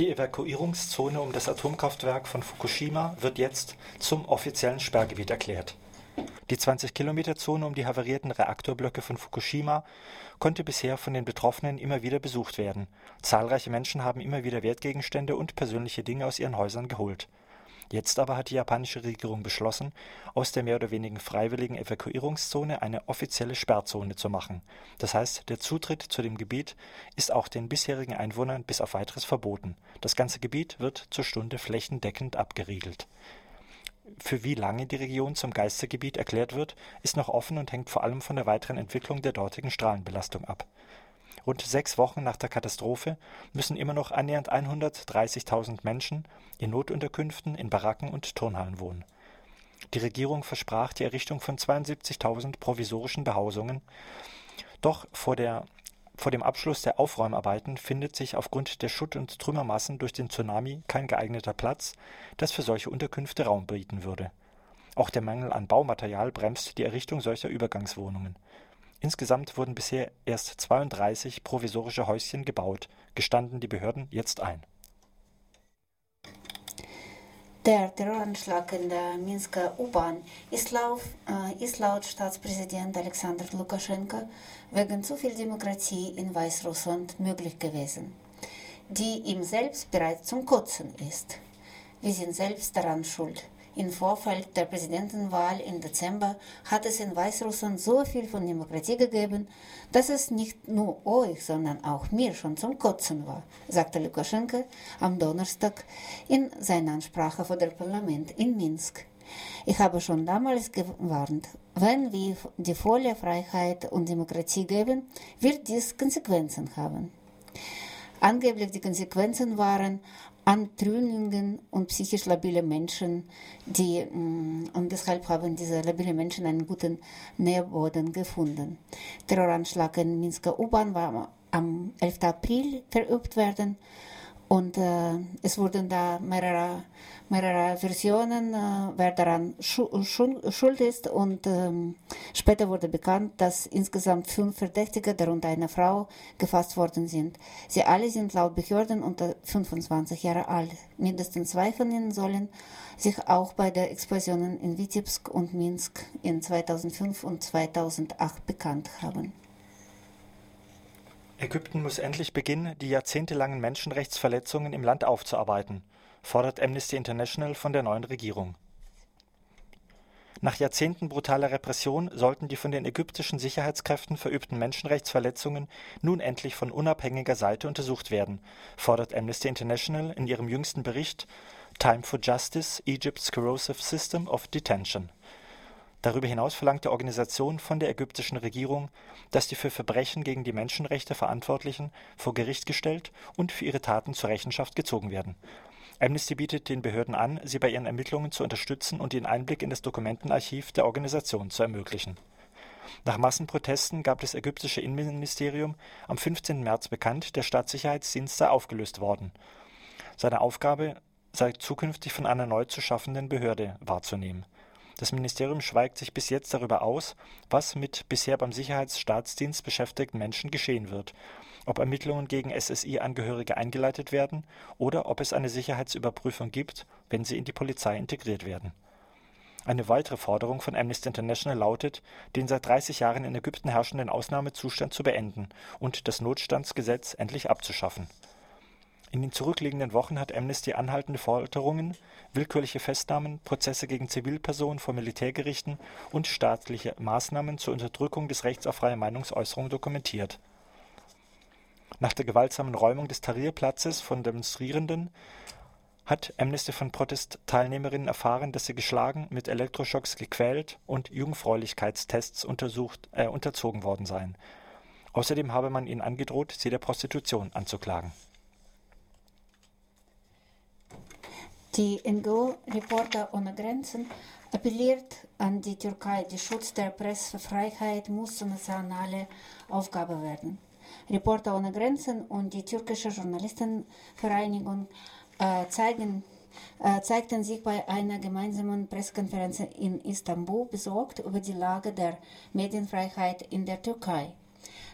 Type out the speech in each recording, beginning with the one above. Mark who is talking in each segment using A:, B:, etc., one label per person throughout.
A: Die Evakuierungszone um das Atomkraftwerk von Fukushima wird jetzt zum offiziellen Sperrgebiet erklärt. Die 20-Kilometer-Zone um die havarierten Reaktorblöcke von Fukushima konnte bisher von den Betroffenen immer wieder besucht werden. Zahlreiche Menschen haben immer wieder Wertgegenstände und persönliche Dinge aus ihren Häusern geholt. Jetzt aber hat die japanische Regierung beschlossen, aus der mehr oder weniger freiwilligen Evakuierungszone eine offizielle Sperrzone zu machen. Das heißt, der Zutritt zu dem Gebiet ist auch den bisherigen Einwohnern bis auf weiteres verboten. Das ganze Gebiet wird zur Stunde flächendeckend abgeriegelt. Für wie lange die Region zum Geistergebiet erklärt wird, ist noch offen und hängt vor allem von der weiteren Entwicklung der dortigen Strahlenbelastung ab. Rund sechs Wochen nach der Katastrophe müssen immer noch annähernd 130.000 Menschen in Notunterkünften, in Baracken und Turnhallen wohnen. Die Regierung versprach die Errichtung von 72.000 provisorischen Behausungen, doch vor, der, vor dem Abschluss der Aufräumarbeiten findet sich aufgrund der Schutt- und Trümmermassen durch den Tsunami kein geeigneter Platz, das für solche Unterkünfte Raum bieten würde. Auch der Mangel an Baumaterial bremst die Errichtung solcher Übergangswohnungen. Insgesamt wurden bisher erst 32 provisorische Häuschen gebaut, gestanden die Behörden jetzt ein.
B: Der Terroranschlag in der Minsker U-Bahn ist, äh, ist, laut Staatspräsident Alexander Lukaschenko wegen zu viel Demokratie in Weißrussland möglich gewesen, die ihm selbst bereits zum Kotzen ist. Wir sind selbst daran schuld. Im Vorfeld der Präsidentenwahl im Dezember hat es in Weißrussland so viel von Demokratie gegeben, dass es nicht nur euch, sondern auch mir schon zum Kotzen war, sagte Lukaschenko am Donnerstag in seiner Ansprache vor dem Parlament in Minsk. Ich habe schon damals gewarnt, wenn wir die volle Freiheit und Demokratie geben, wird dies Konsequenzen haben. Angeblich die Konsequenzen waren Antrünnungen und psychisch labile Menschen, die, mm, und deshalb haben diese labile Menschen einen guten Nährboden gefunden. Terroranschlag in Minsker U-Bahn war am 11. April verübt werden und äh, es wurden da mehrere, mehrere Versionen, äh, wer daran schu schuld ist. Und ähm, später wurde bekannt, dass insgesamt fünf Verdächtige, darunter eine Frau, gefasst worden sind. Sie alle sind laut Behörden unter 25 Jahre alt. Mindestens zwei von ihnen sollen sich auch bei den Explosionen in Vitebsk und Minsk in 2005 und 2008 bekannt haben.
A: Ägypten muss endlich beginnen, die jahrzehntelangen Menschenrechtsverletzungen im Land aufzuarbeiten, fordert Amnesty International von der neuen Regierung. Nach Jahrzehnten brutaler Repression sollten die von den ägyptischen Sicherheitskräften verübten Menschenrechtsverletzungen nun endlich von unabhängiger Seite untersucht werden, fordert Amnesty International in ihrem jüngsten Bericht Time for Justice Egypt's Corrosive System of Detention Darüber hinaus verlangt die Organisation von der ägyptischen Regierung, dass die für Verbrechen gegen die Menschenrechte Verantwortlichen vor Gericht gestellt und für ihre Taten zur Rechenschaft gezogen werden. Amnesty bietet den Behörden an, sie bei ihren Ermittlungen zu unterstützen und den Einblick in das Dokumentenarchiv der Organisation zu ermöglichen. Nach Massenprotesten gab das ägyptische Innenministerium am 15. März bekannt, der Staatssicherheitsdienst sei aufgelöst worden. Seine Aufgabe sei zukünftig von einer neu zu schaffenden Behörde wahrzunehmen das Ministerium schweigt sich bis jetzt darüber aus, was mit bisher beim Sicherheitsstaatsdienst beschäftigten Menschen geschehen wird, ob Ermittlungen gegen SSI-Angehörige eingeleitet werden oder ob es eine Sicherheitsüberprüfung gibt, wenn sie in die Polizei integriert werden. Eine weitere Forderung von Amnesty International lautet, den seit 30 Jahren in Ägypten herrschenden Ausnahmezustand zu beenden und das Notstandsgesetz endlich abzuschaffen in den zurückliegenden Wochen hat Amnesty anhaltende Folterungen, willkürliche Festnahmen, Prozesse gegen Zivilpersonen vor Militärgerichten und staatliche Maßnahmen zur Unterdrückung des Rechts auf freie Meinungsäußerung dokumentiert. Nach der gewaltsamen Räumung des Tahrirplatzes von Demonstrierenden hat Amnesty von Protestteilnehmerinnen erfahren, dass sie geschlagen, mit Elektroschocks gequält und Jungfräulichkeitstests äh, unterzogen worden seien. Außerdem habe man ihnen angedroht, sie der Prostitution anzuklagen
B: Die NGO Reporter ohne Grenzen appelliert an die Türkei, die Schutz der Pressefreiheit muss zur nationalen Aufgabe werden. Reporter ohne Grenzen und die türkische Journalistenvereinigung äh, zeigen, äh, zeigten sich bei einer gemeinsamen Pressekonferenz in Istanbul besorgt über die Lage der Medienfreiheit in der Türkei.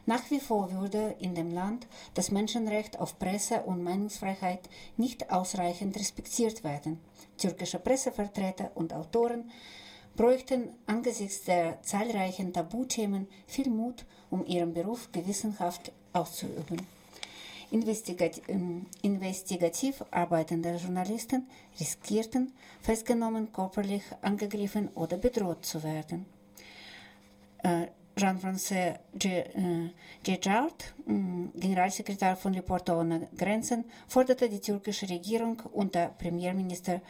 B: Nach wie vor würde in dem Land das Menschenrecht auf Presse- und Meinungsfreiheit nicht ausreichend respektiert werden. Türkische Pressevertreter und Autoren bräuchten angesichts der zahlreichen Tabuthemen viel Mut, um ihren Beruf gewissenhaft auszuüben. Investigat ähm, investigativ arbeitende Journalisten riskierten, festgenommen, körperlich angegriffen oder bedroht zu werden. Äh, Jean-François Gejard, äh, Generalsekretär von Reporter ohne Grenzen, forderte die türkische Regierung unter Premierminister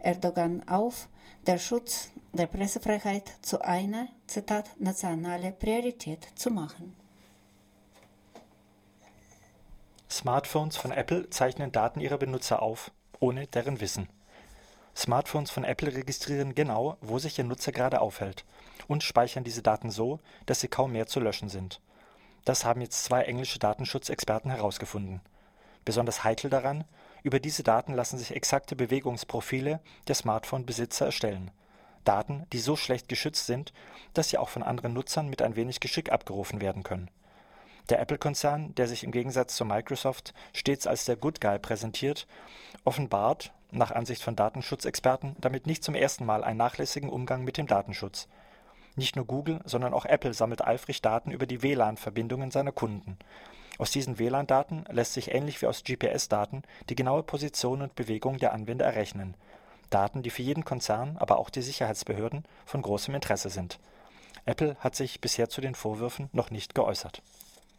B: Erdogan auf, der Schutz der Pressefreiheit zu einer, Zitat, nationale Priorität zu machen.
A: Smartphones von Apple zeichnen Daten ihrer Benutzer auf, ohne deren Wissen. Smartphones von Apple registrieren genau, wo sich ihr Nutzer gerade aufhält und speichern diese Daten so, dass sie kaum mehr zu löschen sind. Das haben jetzt zwei englische Datenschutzexperten herausgefunden. Besonders heikel daran, über diese Daten lassen sich exakte Bewegungsprofile der Smartphone-Besitzer erstellen. Daten, die so schlecht geschützt sind, dass sie auch von anderen Nutzern mit ein wenig Geschick abgerufen werden können. Der Apple-Konzern, der sich im Gegensatz zu Microsoft stets als der Good Guy präsentiert, offenbart, nach Ansicht von Datenschutzexperten, damit nicht zum ersten Mal einen nachlässigen Umgang mit dem Datenschutz. Nicht nur Google, sondern auch Apple sammelt eifrig Daten über die WLAN-Verbindungen seiner Kunden. Aus diesen WLAN-Daten lässt sich ähnlich wie aus GPS-Daten die genaue Position und Bewegung der Anwender errechnen. Daten, die für jeden Konzern, aber auch die Sicherheitsbehörden von großem Interesse sind. Apple hat sich bisher zu den Vorwürfen noch nicht geäußert